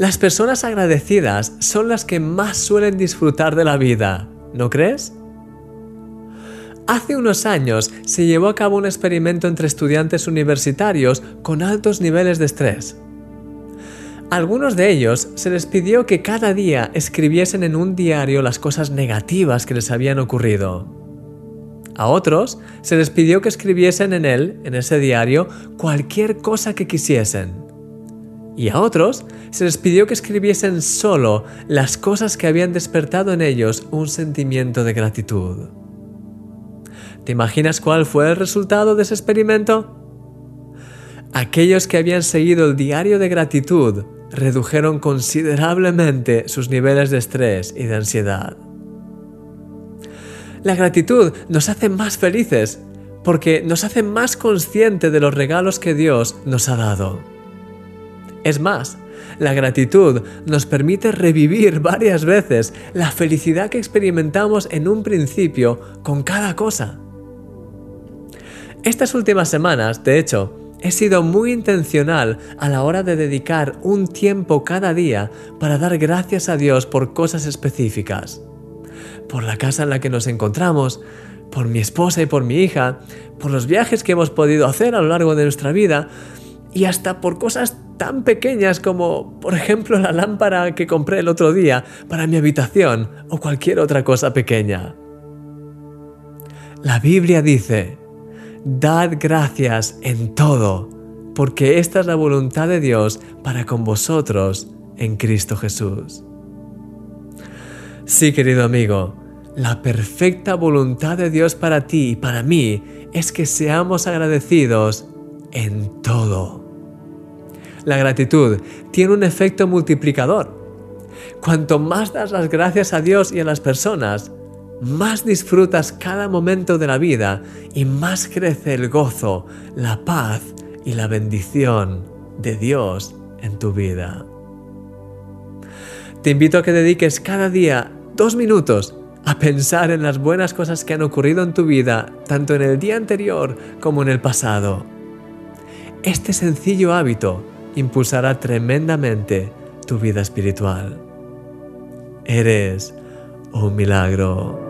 Las personas agradecidas son las que más suelen disfrutar de la vida, ¿no crees? Hace unos años se llevó a cabo un experimento entre estudiantes universitarios con altos niveles de estrés. A algunos de ellos se les pidió que cada día escribiesen en un diario las cosas negativas que les habían ocurrido. A otros se les pidió que escribiesen en él, en ese diario, cualquier cosa que quisiesen. Y a otros se les pidió que escribiesen solo las cosas que habían despertado en ellos un sentimiento de gratitud. ¿Te imaginas cuál fue el resultado de ese experimento? Aquellos que habían seguido el diario de gratitud redujeron considerablemente sus niveles de estrés y de ansiedad. La gratitud nos hace más felices porque nos hace más conscientes de los regalos que Dios nos ha dado. Es más, la gratitud nos permite revivir varias veces la felicidad que experimentamos en un principio con cada cosa. Estas últimas semanas, de hecho, he sido muy intencional a la hora de dedicar un tiempo cada día para dar gracias a Dios por cosas específicas. Por la casa en la que nos encontramos, por mi esposa y por mi hija, por los viajes que hemos podido hacer a lo largo de nuestra vida y hasta por cosas tan pequeñas como, por ejemplo, la lámpara que compré el otro día para mi habitación o cualquier otra cosa pequeña. La Biblia dice, Dad gracias en todo, porque esta es la voluntad de Dios para con vosotros en Cristo Jesús. Sí, querido amigo, la perfecta voluntad de Dios para ti y para mí es que seamos agradecidos en todo. La gratitud tiene un efecto multiplicador. Cuanto más das las gracias a Dios y a las personas, más disfrutas cada momento de la vida y más crece el gozo, la paz y la bendición de Dios en tu vida. Te invito a que dediques cada día dos minutos a pensar en las buenas cosas que han ocurrido en tu vida, tanto en el día anterior como en el pasado. Este sencillo hábito impulsará tremendamente tu vida espiritual. Eres un milagro.